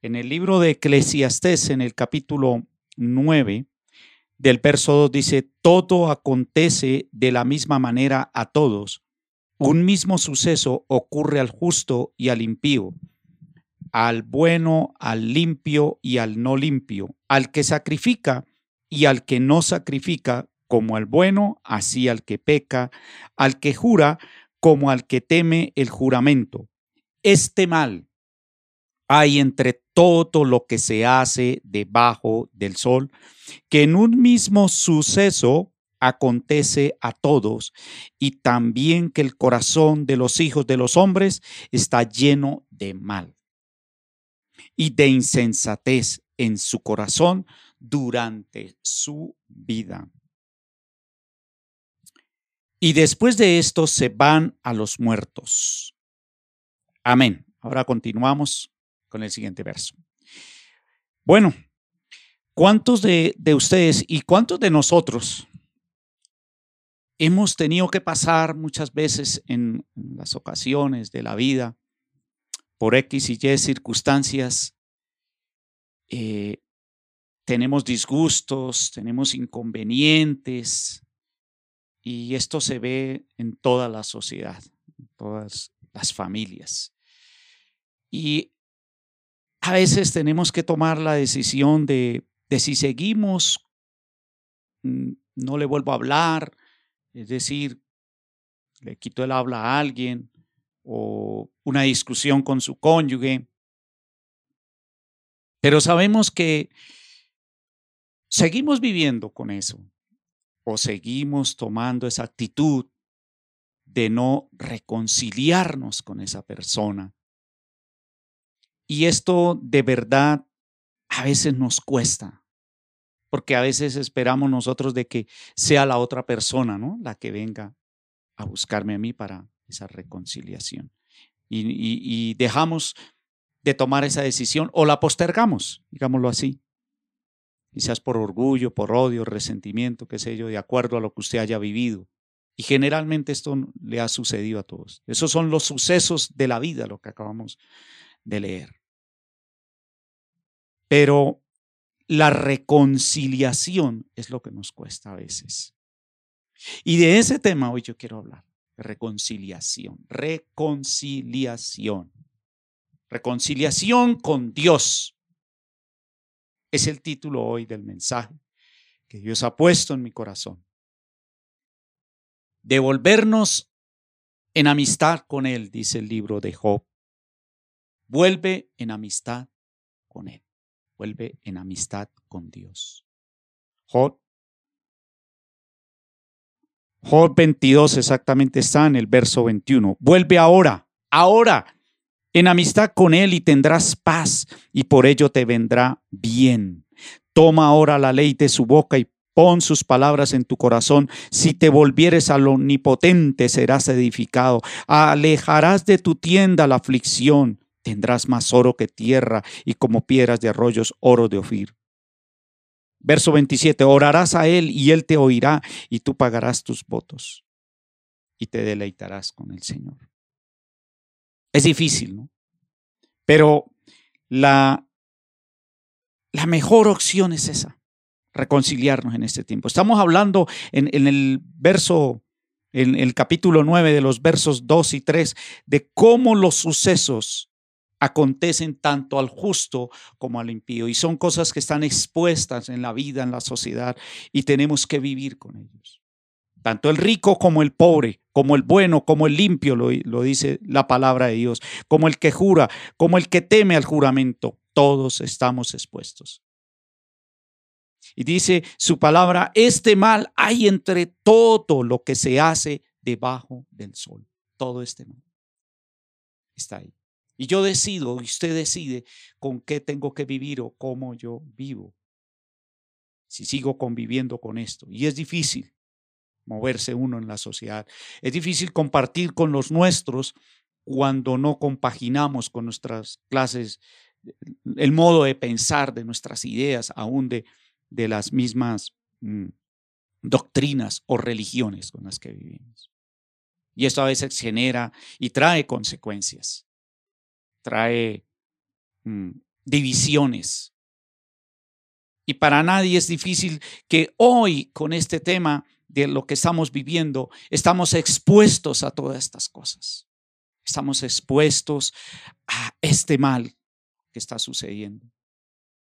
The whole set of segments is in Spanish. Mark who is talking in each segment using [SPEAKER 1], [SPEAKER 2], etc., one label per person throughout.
[SPEAKER 1] En el libro de Eclesiastés, en el capítulo 9, del verso 2 dice, todo acontece de la misma manera a todos. Un mismo suceso ocurre al justo y al impío, al bueno, al limpio y al no limpio, al que sacrifica y al que no sacrifica, como al bueno, así al que peca, al que jura, como al que teme el juramento. Este mal hay entre todo lo que se hace debajo del sol, que en un mismo suceso acontece a todos, y también que el corazón de los hijos de los hombres está lleno de mal y de insensatez en su corazón durante su vida. Y después de esto se van a los muertos. Amén. Ahora continuamos con el siguiente verso. Bueno, ¿cuántos de, ustedes y cuántos de nosotros hemos tenido que pasar muchas veces en las ocasiones de la vida por X y Y circunstancias? Eh, tenemos disgustos, tenemos inconvenientes, y esto se ve en toda la sociedad, en todas las familias. Y a veces tenemos que tomar la decisión de, de si seguimos, mm, no le vuelvo a hablar, es decir, le quito el habla a alguien o una discusión con su cónyuge. Pero sabemos que seguimos viviendo con eso o seguimos tomando esa actitud de no reconciliarnos con esa persona y esto de verdad a veces nos cuesta, porque a veces esperamos nosotros de que sea la otra persona, ¿no? La que venga a buscarme a mí para esa reconciliación. Y, dejamos de tomar esa decisión o la postergamos, digámoslo así. Quizás por orgullo, por odio, resentimiento, qué sé yo, de acuerdo a lo que usted haya vivido. Y generalmente esto le ha sucedido a todos. Esos son los sucesos de la vida, lo que acabamos de leer. Pero la reconciliación es lo que nos cuesta a veces. Y de ese tema hoy yo quiero hablar. Reconciliación. Reconciliación. Reconciliación con Dios. Es el título hoy del mensaje que Dios ha puesto en mi corazón. Devolvernos en amistad con Él, dice el libro de Job. Vuelve en amistad con Él vuelve en amistad con Dios. Job, Job 22 exactamente está en el verso 21. Vuelve ahora, ahora, en amistad con Él y tendrás paz y por ello te vendrá bien. Toma ahora la ley de su boca y pon sus palabras en tu corazón. Si te volvieres al omnipotente, serás edificado. Alejarás de tu tienda la aflicción tendrás más oro que tierra y como piedras de arroyos oro de Ofir. Verso 27, orarás a Él y Él te oirá y tú pagarás tus votos y te deleitarás con el Señor. Es difícil, ¿no? Pero la, la mejor opción es esa, reconciliarnos en este tiempo. Estamos hablando en, en el verso, en el capítulo 9 de los versos 2 y 3, de cómo los sucesos acontecen tanto al justo como al impío y son cosas que están expuestas en la vida, en la sociedad y tenemos que vivir con ellos. Tanto el rico como el pobre, como el bueno, como el limpio, lo, lo dice la palabra de Dios, como el que jura, como el que teme al juramento, todos estamos expuestos. Y dice su palabra, este mal hay entre todo lo que se hace debajo del sol. Todo este mal está ahí. Y yo decido, y usted decide con qué tengo que vivir o cómo yo vivo. Si sigo conviviendo con esto. Y es difícil moverse uno en la sociedad. Es difícil compartir con los nuestros cuando no compaginamos con nuestras clases, el modo de pensar de nuestras ideas, aún de, de las mismas mm, doctrinas o religiones con las que vivimos. Y esto a veces genera y trae consecuencias trae mm, divisiones. Y para nadie es difícil que hoy con este tema de lo que estamos viviendo, estamos expuestos a todas estas cosas. Estamos expuestos a este mal que está sucediendo.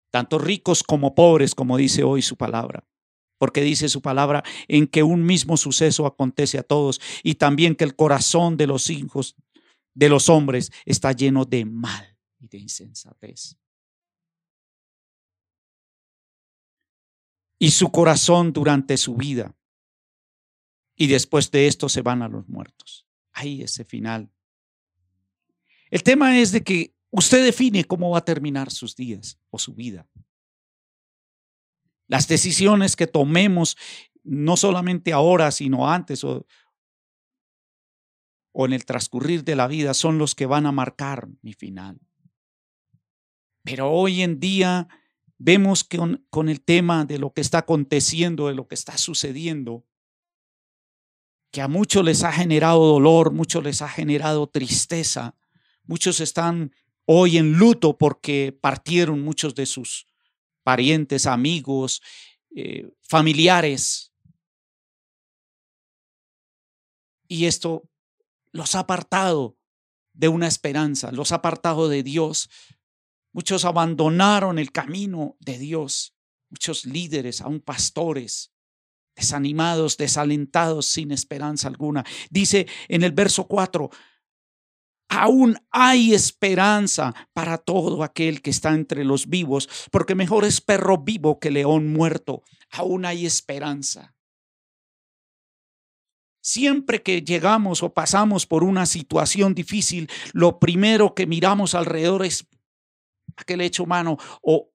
[SPEAKER 1] Tanto ricos como pobres, como dice hoy su palabra. Porque dice su palabra en que un mismo suceso acontece a todos y también que el corazón de los hijos de los hombres está lleno de mal y de insensatez. Y su corazón durante su vida. Y después de esto se van a los muertos. Ahí ese final. El tema es de que usted define cómo va a terminar sus días o su vida. Las decisiones que tomemos, no solamente ahora, sino antes o, o en el transcurrir de la vida, son los que van a marcar mi final. Pero hoy en día vemos que con, el tema de lo que está aconteciendo, de lo que está sucediendo, que a muchos les ha generado dolor, muchos les ha generado tristeza, muchos están hoy en luto porque partieron muchos de sus parientes, amigos, eh, familiares. Y esto los ha apartado de una esperanza, los ha apartado de Dios. Muchos abandonaron el camino de Dios, muchos líderes, aún pastores, desanimados, desalentados, sin esperanza alguna. Dice en el verso 4, aún hay esperanza para todo aquel que está entre los vivos, porque mejor es perro vivo que león muerto. Aún hay esperanza. Siempre que llegamos o pasamos por una situación difícil, lo primero que miramos alrededor es aquel hecho humano o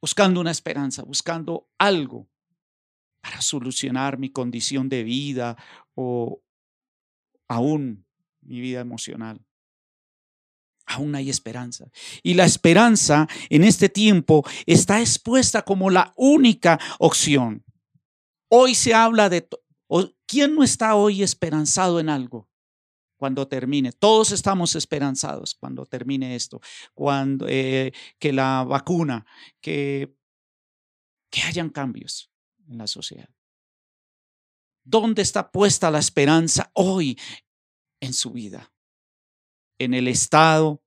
[SPEAKER 1] buscando una esperanza, buscando algo para solucionar mi condición de vida o aún mi vida emocional. Aún hay esperanza. Y la esperanza en este tiempo está expuesta como la única opción. Hoy se habla de ¿Quién no está hoy esperanzado en algo? Cuando termine, todos estamos esperanzados cuando termine esto, cuando eh, que la vacuna, que, que hayan cambios en la sociedad. ¿Dónde está puesta la esperanza hoy en su vida? ¿En el Estado?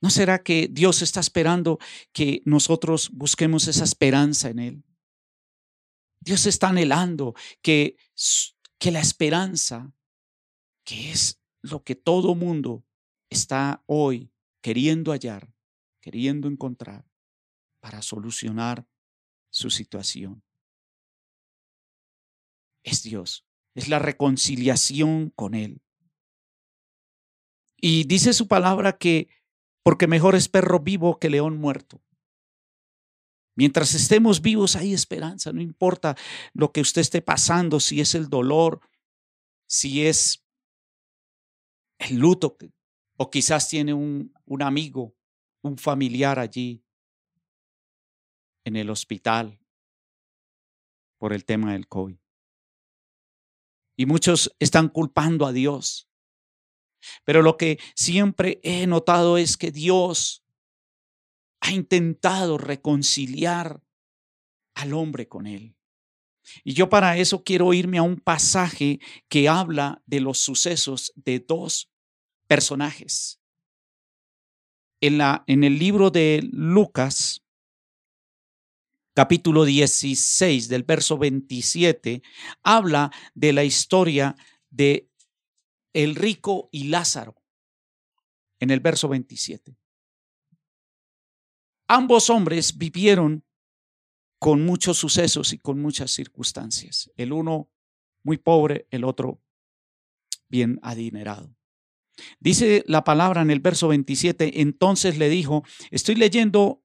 [SPEAKER 1] ¿No será que Dios está esperando que nosotros busquemos esa esperanza en Él? Dios está anhelando que, que la esperanza, que es lo que todo mundo está hoy queriendo hallar, queriendo encontrar para solucionar su situación. Es Dios, es la reconciliación con Él. Y dice su palabra que porque mejor es perro vivo que león muerto. Mientras estemos vivos hay esperanza, no importa lo que usted esté pasando, si es el dolor, si es el luto, o quizás tiene un, un amigo, un familiar allí en el hospital por el tema del COVID. Y muchos están culpando a Dios. Pero lo que siempre he notado es que Dios ha intentado reconciliar al hombre con él. Y yo para eso quiero irme a un pasaje que habla de los sucesos de dos personajes. En, la, en el libro de Lucas, capítulo 16, del verso 27, habla de la historia de el rico y Lázaro, en el verso 27. Ambos hombres vivieron con muchos sucesos y con muchas circunstancias. El uno muy pobre, el otro bien adinerado. Dice la palabra en el verso 27, entonces le dijo, estoy leyendo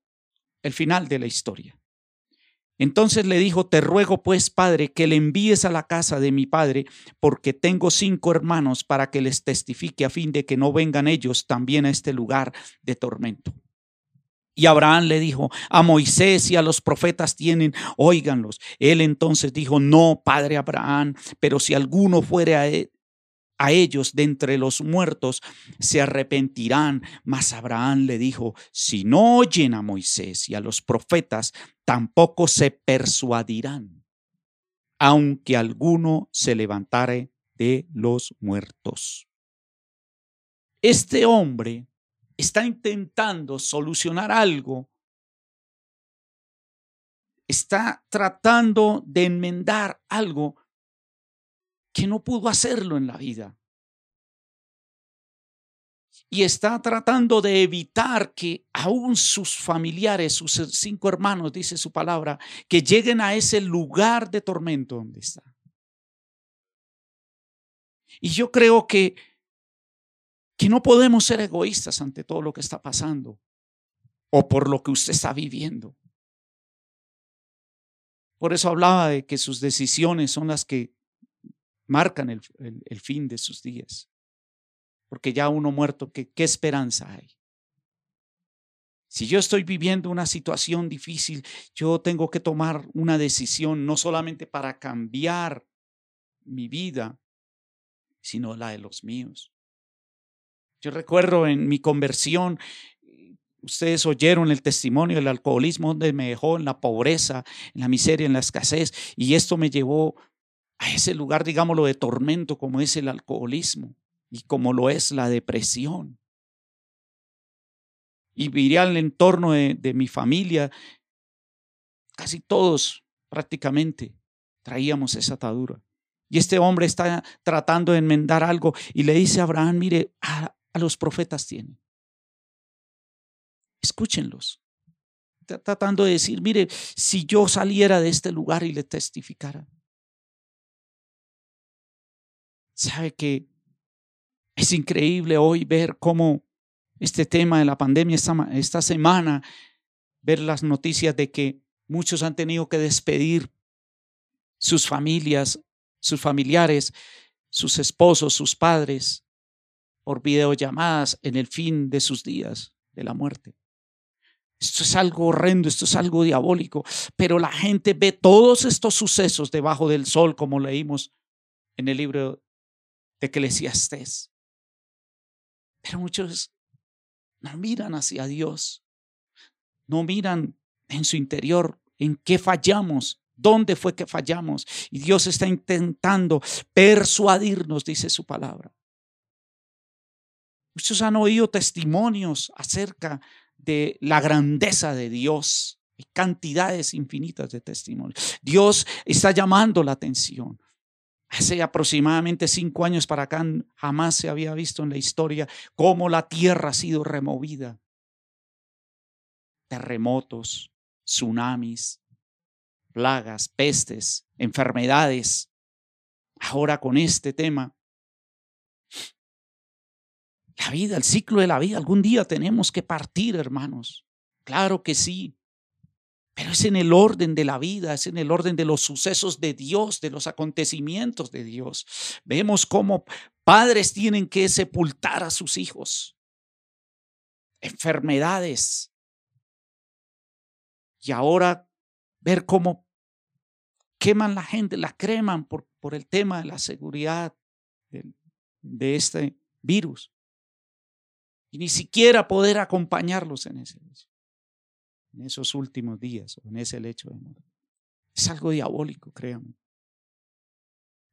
[SPEAKER 1] el final de la historia. Entonces le dijo, te ruego pues, padre, que le envíes a la casa de mi padre, porque tengo cinco hermanos para que les testifique a fin de que no vengan ellos también a este lugar de tormento. Y Abraham le dijo, a Moisés y a los profetas tienen, óiganlos. Él entonces dijo, no, padre Abraham, pero si alguno fuere a, a ellos de entre los muertos, se arrepentirán. Mas Abraham le dijo, si no oyen a Moisés y a los profetas, tampoco se persuadirán, aunque alguno se levantare de los muertos. Este hombre está intentando solucionar algo, está tratando de enmendar algo que no pudo hacerlo en la vida. Y está tratando de evitar que aún sus familiares, sus cinco hermanos, dice su palabra, que lleguen a ese lugar de tormento donde está. Y yo creo que, que no podemos ser egoístas ante todo lo que está pasando o por lo que usted está viviendo. Por eso hablaba de que sus decisiones son las que marcan el, fin de sus días. Porque ya uno muerto, ¿qué, ¿qué esperanza hay? Si yo estoy viviendo una situación difícil, yo tengo que tomar una decisión no solamente para cambiar mi vida, sino la de los míos. Yo recuerdo en mi conversión, ustedes oyeron el testimonio del alcoholismo donde me dejó en la pobreza, en la miseria, en la escasez, y esto me llevó a ese lugar, digámoslo, de tormento como es el alcoholismo y como lo es la depresión. Y miré al entorno de, de mi familia, casi todos prácticamente traíamos esa atadura. Y este hombre está tratando de enmendar algo y le dice a Abraham, mire, a, los profetas tienen. Escúchenlos. Está tratando de decir, mire, si yo saliera de este lugar y le testificara, Sabe que es increíble hoy ver cómo este tema de la pandemia esta, esta semana, ver las noticias de que muchos han tenido que despedir sus familias, sus familiares, sus esposos, sus padres, por videollamadas en el fin de sus días de la muerte. Esto es algo horrendo, esto es algo diabólico, pero la gente ve todos estos sucesos debajo del sol, como leímos en el libro de Eclesiastés. Pero muchos no miran hacia Dios, no miran en su interior en qué fallamos, dónde fue que fallamos. Y Dios está intentando persuadirnos, dice su palabra. Muchos han oído testimonios acerca de la grandeza de Dios. Hay cantidades infinitas de testimonios. Dios está llamando la atención. Hace aproximadamente cinco años para acá jamás se había visto en la historia cómo la tierra ha sido removida. Terremotos, tsunamis, plagas, pestes, enfermedades. Ahora con este tema, la vida, el ciclo de la vida, algún día tenemos que partir, hermanos. Claro que sí. Pero es en el orden de la vida, es en el orden de los sucesos de Dios, de los acontecimientos de Dios. Vemos cómo padres tienen que sepultar a sus hijos. Enfermedades. Y ahora ver cómo queman la gente, la creman por, por el tema de la seguridad de, de este virus. Y ni siquiera poder acompañarlos en ese en esos últimos días o en ese lecho de muerte. Es algo diabólico, créanme.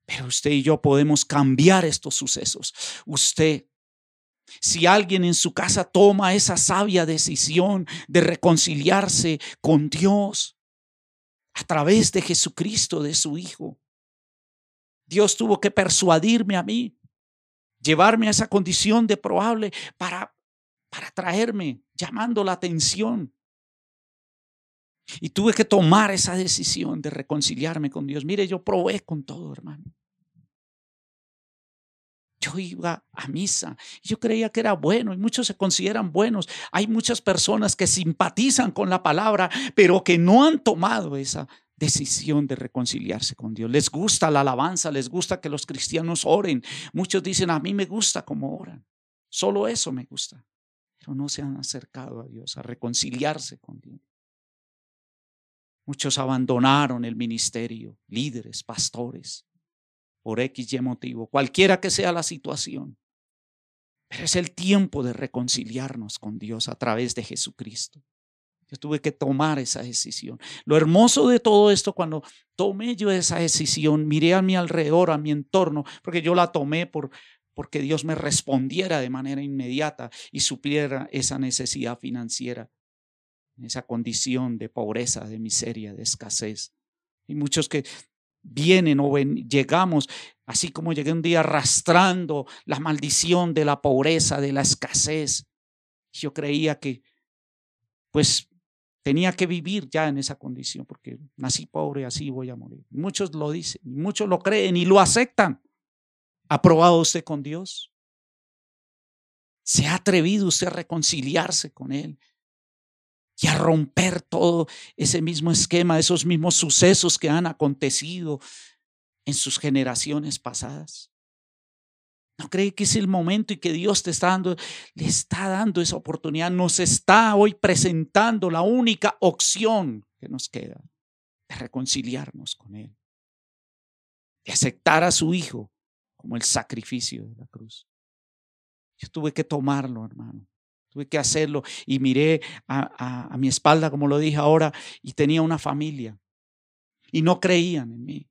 [SPEAKER 1] Pero usted y yo podemos cambiar estos sucesos. Usted, si alguien en su casa toma esa sabia decisión de reconciliarse con Dios a través de Jesucristo, de su Hijo, Dios tuvo que persuadirme a mí, llevarme a esa condición de probable para, para traerme, llamando la atención y tuve que tomar esa decisión de reconciliarme con Dios. Mire, yo probé con todo, hermano. Yo iba a misa, yo creía que era bueno y muchos se consideran buenos. Hay muchas personas que simpatizan con la palabra, pero que no han tomado esa decisión de reconciliarse con Dios. Les gusta la alabanza, les gusta que los cristianos oren. Muchos dicen, a mí me gusta cómo oran. Solo eso me gusta. Pero no se han acercado a Dios, a reconciliarse con Dios. Muchos abandonaron el ministerio, líderes, pastores, por X y motivo, cualquiera que sea la situación. Pero es el tiempo de reconciliarnos con Dios a través de Jesucristo. Yo tuve que tomar esa decisión. Lo hermoso de todo esto, cuando tomé yo esa decisión, miré a mi alrededor, a mi entorno, porque yo la tomé por, porque Dios me respondiera de manera inmediata y supiera esa necesidad financiera, esa condición de pobreza, de miseria, de escasez. Y muchos que vienen o llegamos, así como llegué un día arrastrando la maldición de la pobreza, de la escasez. Yo creía que, pues, tenía que vivir ya en esa condición, porque nací pobre, así voy a morir. Muchos lo dicen, muchos lo creen y lo aceptan. ¿Ha probado usted con Dios? ¿Se ha atrevido usted a reconciliarse con Él? y a romper todo ese mismo esquema, esos mismos sucesos que han acontecido en sus generaciones pasadas. ¿No cree que es el momento y que Dios te está dando, le está dando esa oportunidad? Nos está hoy presentando la única opción que nos queda de reconciliarnos con Él, de aceptar a su Hijo como el sacrificio de la cruz. Yo tuve que tomarlo, hermano. Tuve que hacerlo y miré a, mi espalda, como lo dije ahora, y tenía una familia. Y no creían en mí.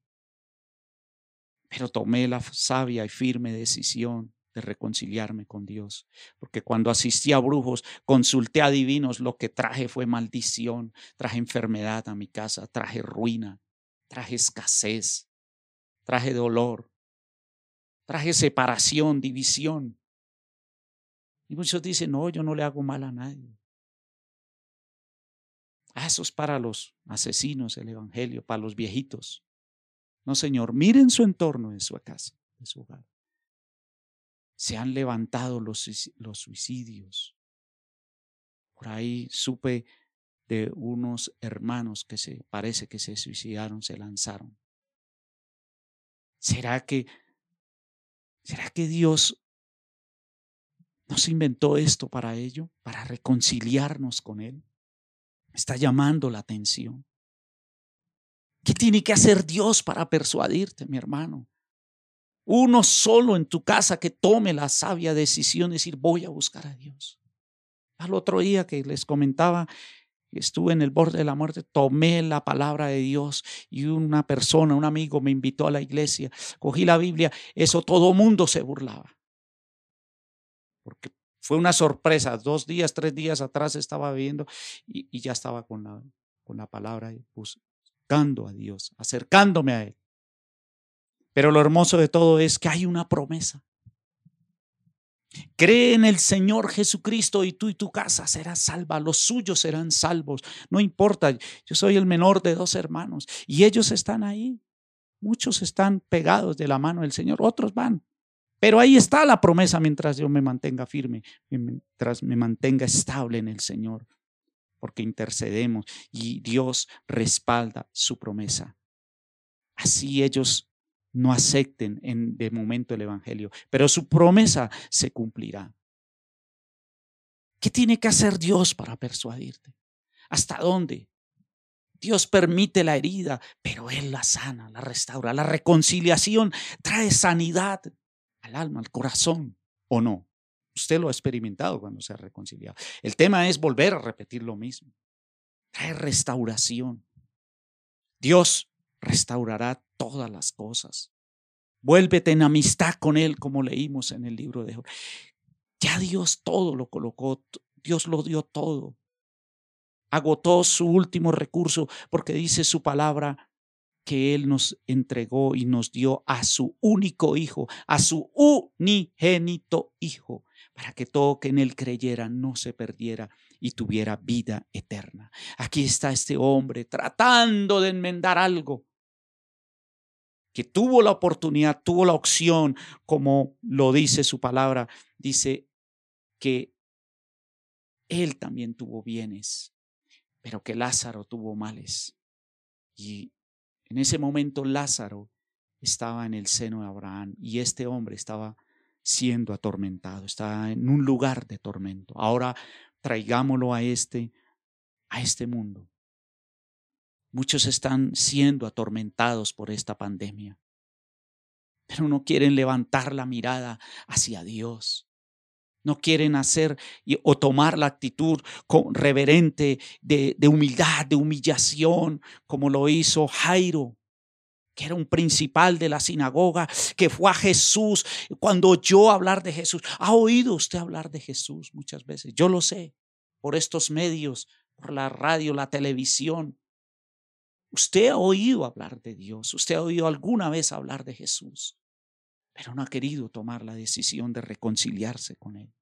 [SPEAKER 1] Pero tomé la sabia y firme decisión de reconciliarme con Dios. Porque cuando asistí a brujos, consulté a divinos, lo que traje fue maldición, traje enfermedad a mi casa, traje ruina, traje escasez, traje dolor, traje separación, división. Y muchos dicen, no, yo no le hago mal a nadie. Ah, eso es para los asesinos el Evangelio, para los viejitos. No, Señor, miren su entorno en su casa, en su hogar. Se han levantado los, los suicidios. Por ahí supe de unos hermanos que se parece que se suicidaron, se lanzaron. ¿Será que será que Dios ¿No se inventó esto para ello? Para reconciliarnos con Él. Está llamando la atención. ¿Qué tiene que hacer Dios para persuadirte, mi hermano? Uno solo en tu casa que tome la sabia decisión de decir, voy a buscar a Dios. Al otro día que les comentaba, estuve en el borde de la muerte, tomé la palabra de Dios y una persona, un amigo me invitó a la iglesia, cogí la Biblia, eso todo mundo se burlaba porque fue una sorpresa. Dos días, tres días atrás estaba viendo y, ya estaba con la, con la palabra buscando a Dios, acercándome a Él. Pero lo hermoso de todo es que hay una promesa. Cree en el Señor Jesucristo y tú y tu casa serás salva, los suyos serán salvos. No importa, yo soy el menor de dos hermanos y ellos están ahí. Muchos están pegados de la mano del Señor, otros van. Pero ahí está la promesa mientras yo me mantenga firme, mientras me mantenga estable en el Señor, porque intercedemos y Dios respalda su promesa. Así ellos no acepten en, de momento el Evangelio, pero su promesa se cumplirá. ¿Qué tiene que hacer Dios para persuadirte? ¿Hasta dónde? Dios permite la herida, pero Él la sana, la restaura. La reconciliación trae sanidad, al alma, al corazón, ¿o no? Usted lo ha experimentado cuando se ha reconciliado. El tema es volver a repetir lo mismo. Trae restauración. Dios restaurará todas las cosas. Vuélvete en amistad con Él, como leímos en el libro de Job. Ya Dios todo lo colocó, Dios lo dio todo. Agotó su último recurso porque dice su palabra, que Él nos entregó y nos dio a su único Hijo, a su unigénito Hijo, para que todo que en Él creyera no se perdiera y tuviera vida eterna. Aquí está este hombre tratando de enmendar algo que tuvo la oportunidad, tuvo la opción, como lo dice su palabra, dice que él también tuvo bienes, pero que Lázaro tuvo males. Y en ese momento Lázaro estaba en el seno de Abraham y este hombre estaba siendo atormentado, estaba en un lugar de tormento. Ahora traigámoslo a este a este mundo. Muchos están siendo atormentados por esta pandemia. pero no quieren levantar la mirada hacia Dios. No quieren hacer o tomar la actitud reverente de humildad, de humillación, como lo hizo Jairo que era un principal de la sinagoga, que fue a Jesús cuando oyó hablar de Jesús. ¿Ha oído usted hablar de Jesús muchas veces? Yo lo sé, por estos medios, por la radio, la televisión. Usted ha oído hablar de Dios, usted ha oído alguna vez hablar de Jesús, pero no ha querido tomar la decisión de reconciliarse con Él.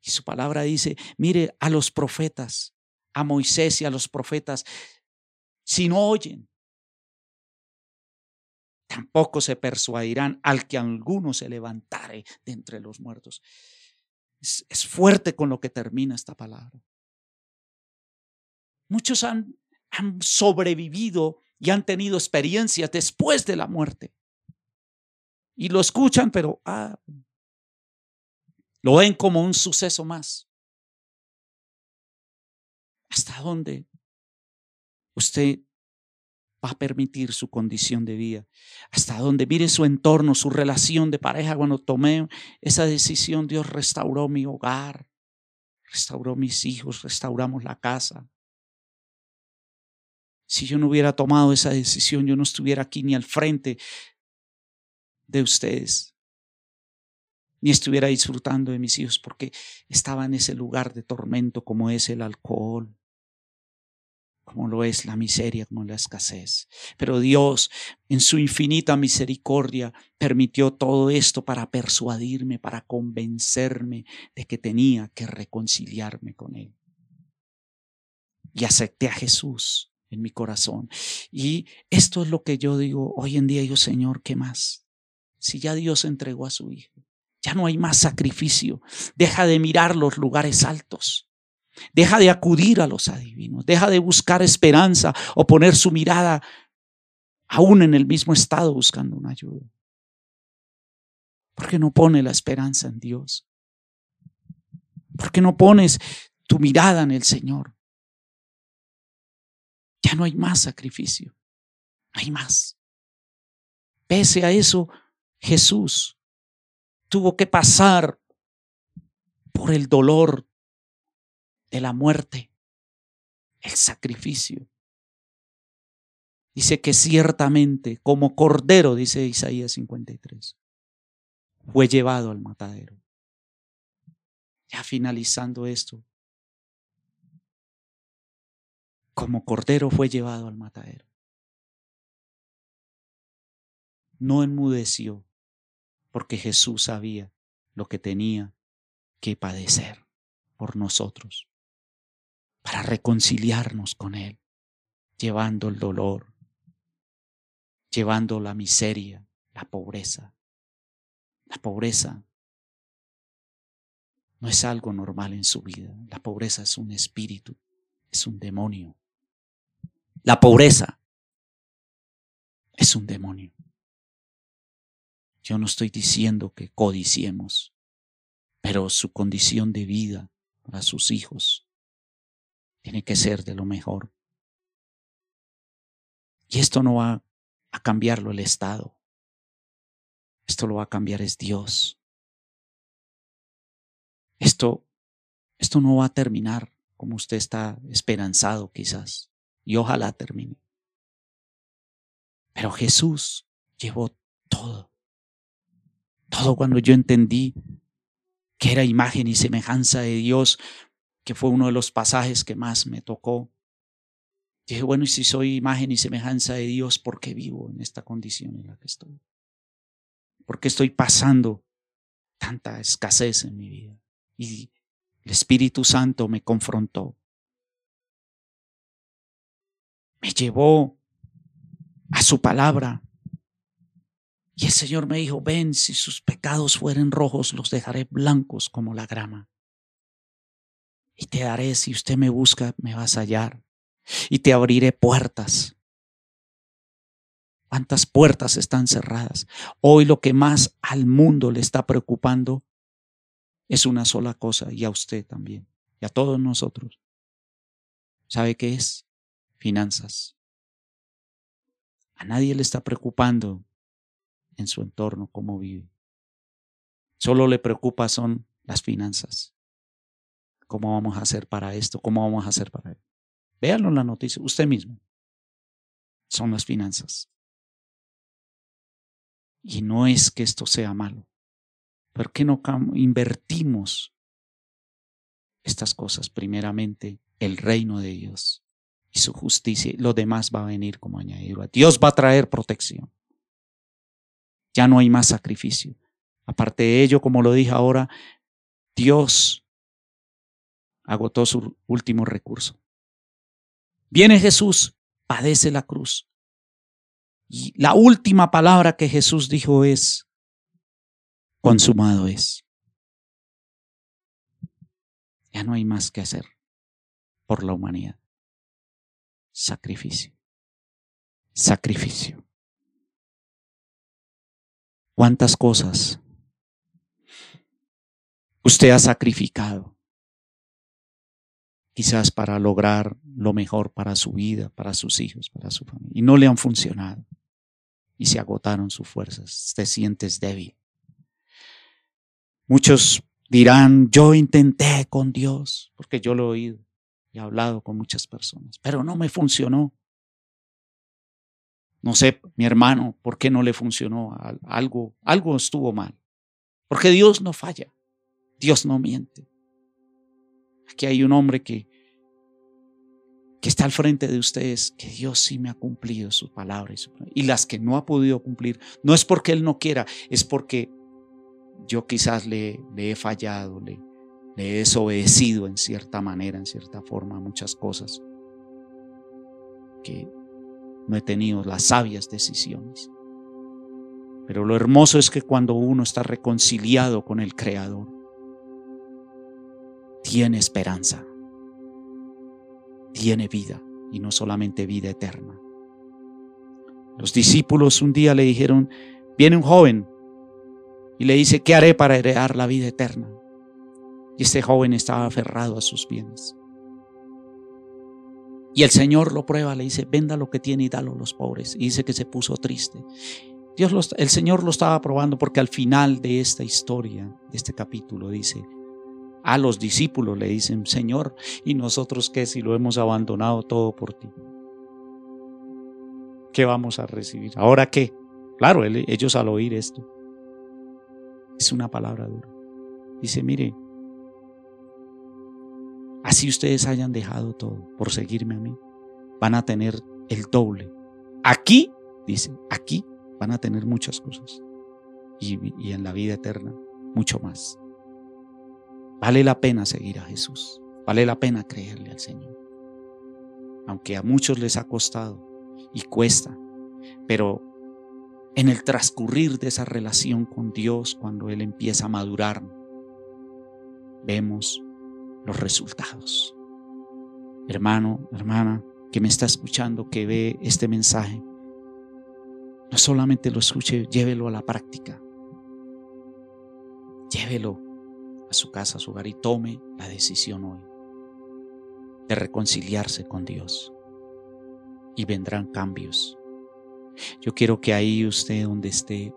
[SPEAKER 1] Y su palabra dice, mire a los profetas, a Moisés y a los profetas, si no oyen, tampoco se persuadirán al que alguno se levantare de entre los muertos. Es, fuerte con lo que termina esta palabra. Muchos han, han sobrevivido y han tenido experiencias después de la muerte. Y lo escuchan, pero ah, lo ven como un suceso más. ¿Hasta dónde usted va a permitir su condición de vida. Hasta donde mire su entorno, su relación de pareja. Cuando tomé esa decisión, Dios restauró mi hogar, restauró mis hijos, restauramos la casa. Si yo no hubiera tomado esa decisión, yo no estuviera aquí ni al frente de ustedes, ni estuviera disfrutando de mis hijos, porque estaba en ese lugar de tormento como es el alcohol, como lo es la miseria, como la escasez. Pero Dios, en su infinita misericordia, permitió todo esto para persuadirme, para convencerme de que tenía que reconciliarme con Él. Y acepté a Jesús en mi corazón. Y esto es lo que yo digo hoy en día, yo Señor, ¿qué más? Si ya Dios entregó a su Hijo, ya no hay más sacrificio. Deja de mirar los lugares altos. Deja de acudir a los adivinos, deja de buscar esperanza o poner su mirada aún en el mismo estado buscando una ayuda. ¿Por qué no pone la esperanza en Dios? ¿Por qué no pones tu mirada en el Señor? Ya no hay más sacrificio, no hay más. Pese a eso, Jesús tuvo que pasar por el dolor de la muerte, el sacrificio. Dice que ciertamente, como cordero, dice Isaías 53, fue llevado al matadero. Ya finalizando esto, como cordero fue llevado al matadero. No enmudeció porque Jesús sabía lo que tenía que padecer por nosotros para reconciliarnos con Él, llevando el dolor, llevando la miseria, la pobreza. La pobreza no es algo normal en su vida. La pobreza es un espíritu, es un demonio. La pobreza es un demonio. Yo no estoy diciendo que codiciemos, pero su condición de vida para sus hijos tiene que ser de lo mejor. Y esto no va a cambiarlo el Estado. Esto lo va a cambiar es Dios. Esto, esto no va a terminar como usted está esperanzado quizás. Y ojalá termine. Pero Jesús llevó todo. Todo cuando yo entendí que era imagen y semejanza de Dios, que fue uno de los pasajes que más me tocó. Dije, bueno, y si soy imagen y semejanza de Dios, ¿por qué vivo en esta condición en la que estoy? ¿Por qué estoy pasando tanta escasez en mi vida? Y el Espíritu Santo me confrontó. Me llevó a su palabra. Y el Señor me dijo, ven, si sus pecados fueren rojos, los dejaré blancos como la grama y te daré, si usted me busca, me vas a hallar y te abriré puertas. ¿Cuántas puertas están cerradas? Hoy lo que más al mundo le está preocupando es una sola cosa y a usted también y a todos nosotros. ¿Sabe qué es? Finanzas. A nadie le está preocupando en su entorno, cómo vive. Solo le preocupa son las finanzas. ¿Cómo vamos a hacer para esto? ¿Cómo vamos a hacer para esto? Véanlo en la noticia, usted mismo. Son las finanzas. Y no es que esto sea malo. ¿Por qué no invertimos estas cosas? Primeramente, el reino de Dios y su justicia. Lo demás va a venir como añadido. Dios va a traer protección. Ya no hay más sacrificio. Aparte de ello, como lo dije ahora, Dios agotó su último recurso. Viene Jesús, padece la cruz. Y la última palabra que Jesús dijo es, consumado es. Ya no hay más que hacer por la humanidad. Sacrificio. Sacrificio. ¿Cuántas cosas usted ha sacrificado? Quizás para lograr lo mejor para su vida, para sus hijos, para su familia. Y no le han funcionado. Y se agotaron sus fuerzas. Te sientes débil. Muchos dirán, yo intenté con Dios, porque yo lo he oído y he hablado con muchas personas, pero no me funcionó. No sé, mi hermano, ¿por qué no le funcionó? Algo, algo estuvo mal. Porque Dios no falla. Dios no miente. Aquí hay un hombre que, que está al frente de ustedes, que Dios sí me ha cumplido sus palabras. Y las que no ha podido cumplir, no es porque Él no quiera, es porque yo quizás le, he fallado, le, le he desobedecido en cierta manera, en cierta forma, muchas cosas. Que no he tenido las sabias decisiones. Pero lo hermoso es que cuando uno está reconciliado con el Creador, tiene esperanza, tiene vida y no solamente vida eterna. Los discípulos un día le dijeron, viene un joven y le dice, ¿qué haré para heredar la vida eterna? Y este joven estaba aferrado a sus bienes. Y el Señor lo prueba, le dice, venda lo que tiene y dalo a los pobres. Y dice que se puso triste. Dios el Señor lo estaba probando porque al final de esta historia, de este capítulo, dice, a los discípulos le dicen, Señor, ¿y nosotros qué si lo hemos abandonado todo por ti? ¿Qué vamos a recibir? ¿Ahora qué? Claro, ellos al oír esto, es una palabra dura. Dice, mire, Así ustedes hayan dejado todo por seguirme a mí, van a tener el doble. Aquí, dice, aquí van a tener muchas cosas. Y, y en la vida eterna, mucho más. Vale la pena seguir a Jesús. Vale la pena creerle al Señor. Aunque a muchos les ha costado y cuesta, pero en el transcurrir de esa relación con Dios, cuando Él empieza a madurar, vemos los resultados. Hermano, hermana, que me está escuchando, que ve este mensaje, no solamente lo escuche, llévelo a la práctica. Llévelo a su casa, a su hogar y tome la decisión hoy de reconciliarse con Dios. Y vendrán cambios. Yo quiero que ahí usted donde esté,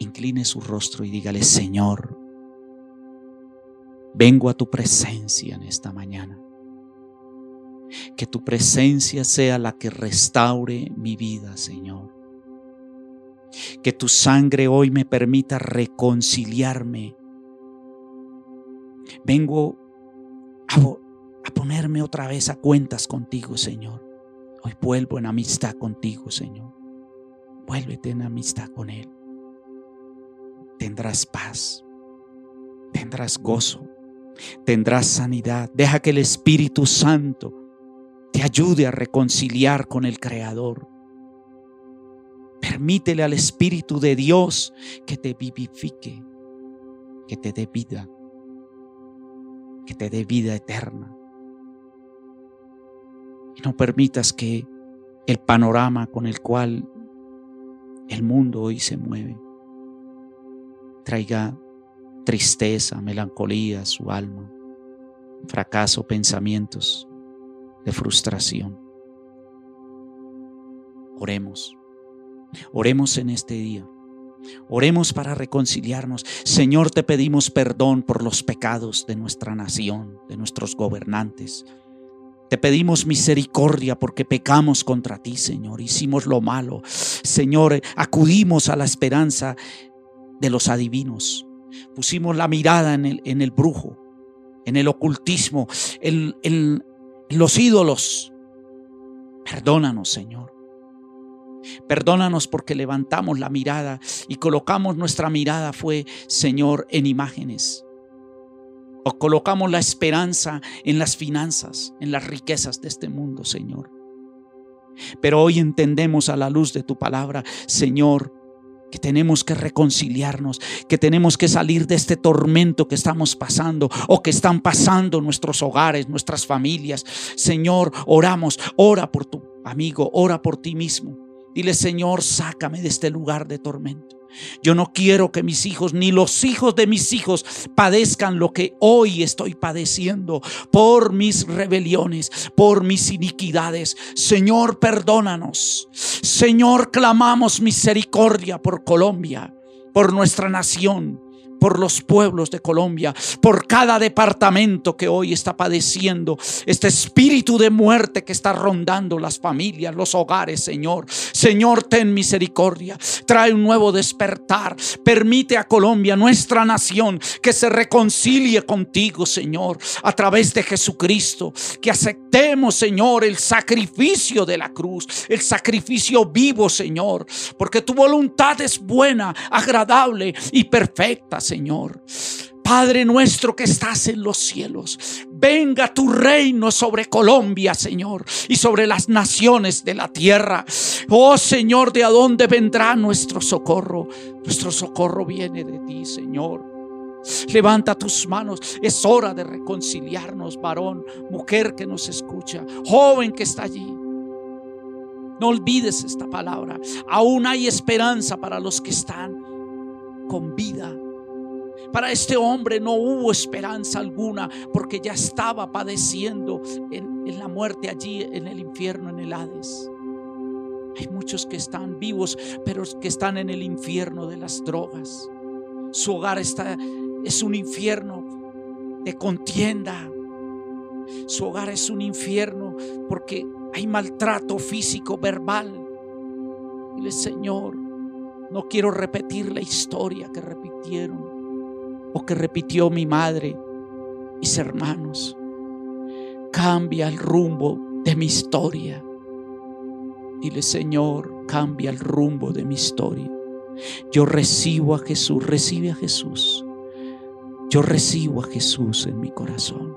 [SPEAKER 1] incline su rostro y dígale, Señor, Vengo a tu presencia en esta mañana. Que tu presencia sea la que restaure mi vida, Señor. Que tu sangre hoy me permita reconciliarme. Vengo a, ponerme otra vez a cuentas contigo, Señor. Hoy vuelvo en amistad contigo, Señor. Vuélvete en amistad con Él. Tendrás paz. Tendrás gozo tendrás sanidad. Deja que el Espíritu Santo te ayude a reconciliar con el Creador. Permítele al Espíritu de Dios que te vivifique, que te dé vida, que te dé vida eterna. Y no permitas que el panorama con el cual el mundo hoy se mueve traiga tristeza, melancolía a su alma, fracaso, pensamientos de frustración. Oremos. Oremos en este día. Oremos para reconciliarnos. Señor, te pedimos perdón por los pecados de nuestra nación, de nuestros gobernantes. Te pedimos misericordia porque pecamos contra ti, Señor. Hicimos lo malo. Señor, acudimos a la esperanza de los adivinos. Pusimos la mirada en el, en el brujo, en el ocultismo, en, en los ídolos. Perdónanos, Señor. Perdónanos porque levantamos la mirada y colocamos nuestra mirada fue, Señor, en imágenes. O colocamos la esperanza en las finanzas, en las riquezas de este mundo, Señor. Pero hoy entendemos a la luz de tu palabra, Señor, que tenemos que reconciliarnos, que tenemos que salir de este tormento que estamos pasando o que están pasando nuestros hogares, nuestras familias. Señor, oramos, ora por tu amigo, ora por ti mismo. Dile, Señor, sácame de este lugar de tormento. Yo no quiero que mis hijos ni los hijos de mis hijos padezcan lo que hoy estoy padeciendo por mis rebeliones, por mis iniquidades. Señor, perdónanos. Señor, clamamos misericordia por Colombia, por nuestra nación por los pueblos de Colombia, por cada departamento que hoy está padeciendo este espíritu de muerte que está rondando las familias, los hogares, Señor. Señor, ten misericordia, trae un nuevo despertar, permite a Colombia, nuestra nación, que se reconcilie contigo, Señor, a través de Jesucristo, que aceptemos, Señor, el sacrificio de la cruz, el sacrificio vivo, Señor, porque tu voluntad es buena, agradable y perfecta, Señor. Señor. Padre nuestro que estás en los cielos, venga tu reino sobre Colombia, Señor, y sobre las naciones de la tierra. Oh Señor, ¿de dónde vendrá nuestro socorro? Nuestro socorro viene de ti, Señor. Levanta tus manos. Es hora de reconciliarnos, varón, mujer que nos escucha, joven que está allí. No olvides esta palabra. Aún hay esperanza para los que están con vida para este hombre no hubo esperanza alguna porque ya estaba padeciendo en, la muerte allí, en el infierno, en el Hades. Hay muchos que están vivos, pero que están en el infierno de las drogas. Su hogar está, es un infierno de contienda. Su hogar es un infierno porque hay maltrato físico, verbal. Dile, Señor, no quiero repetir la historia que repitieron o que repitió mi madre, mis hermanos. Cambia el rumbo de mi historia. Dile, Señor, cambia el rumbo de mi historia. Yo recibo a Jesús, recibe a Jesús. Yo recibo a Jesús en mi corazón.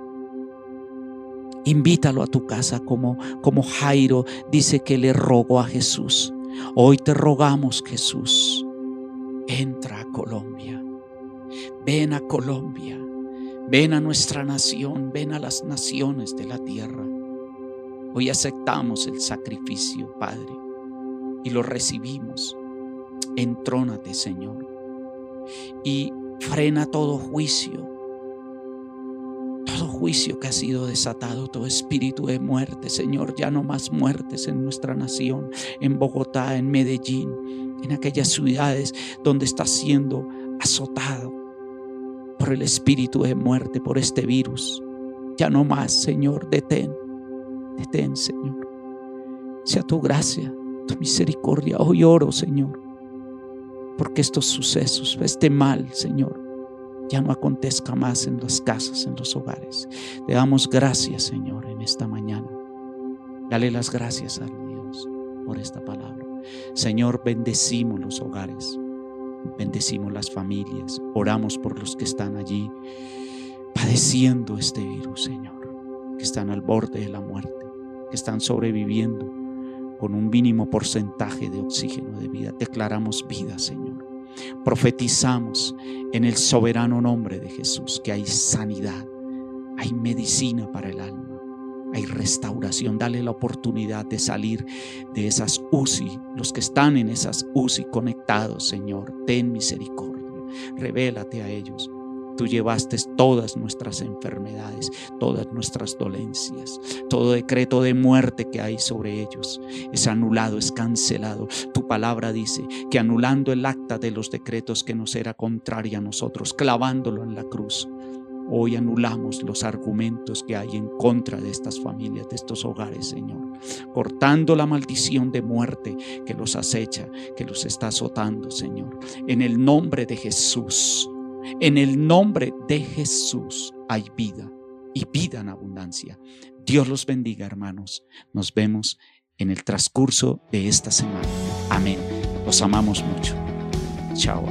[SPEAKER 1] Invítalo a tu casa como, como Jairo dice que le rogó a Jesús. Hoy te rogamos, Jesús, entra a Colombia. Ven a Colombia, ven a nuestra nación, ven a las naciones de la tierra. Hoy aceptamos el sacrificio, Padre, y lo recibimos. Entrónate, Señor, y frena todo juicio, todo juicio que ha sido desatado, todo espíritu de muerte, Señor, ya no más muertes en nuestra nación, en Bogotá, en Medellín, en aquellas ciudades donde está siendo azotado el espíritu de muerte, por este virus. Ya no más, Señor, detén, detén, Señor. Sea tu gracia, tu misericordia. Hoy oro, Señor, porque estos sucesos, este mal, Señor, ya no acontezca más en las casas, en los hogares. Te damos gracias, Señor, en esta mañana. Dale las gracias a Dios por esta palabra. Señor, bendecimos los hogares. Bendecimos las familias, oramos por los que están allí padeciendo este virus, Señor, que están al borde de la muerte, que están sobreviviendo con un mínimo porcentaje de oxígeno de vida. Declaramos vida, Señor. Profetizamos en el soberano nombre de Jesús que hay sanidad, hay medicina para el alma hay restauración. Dale la oportunidad de salir de esas UCI, los que están en esas UCI conectados, Señor. Ten misericordia. Revélate a ellos. Tú llevaste todas nuestras enfermedades. todas nuestras dolencias. Todo decreto de muerte que hay sobre ellos es anulado, es cancelado. Tu palabra dice que anulando el acta de los decretos que nos era contraria a nosotros, clavándolo en la cruz, Hoy anulamos los argumentos que hay en contra de estas familias, de estos hogares, Señor. Cortando la maldición de muerte que los acecha, que los está azotando, Señor. En el nombre de Jesús, en el nombre de Jesús hay vida y vida en abundancia. Dios los bendiga, hermanos. Nos vemos en el transcurso de esta semana. Amén. Los amamos mucho. Chao.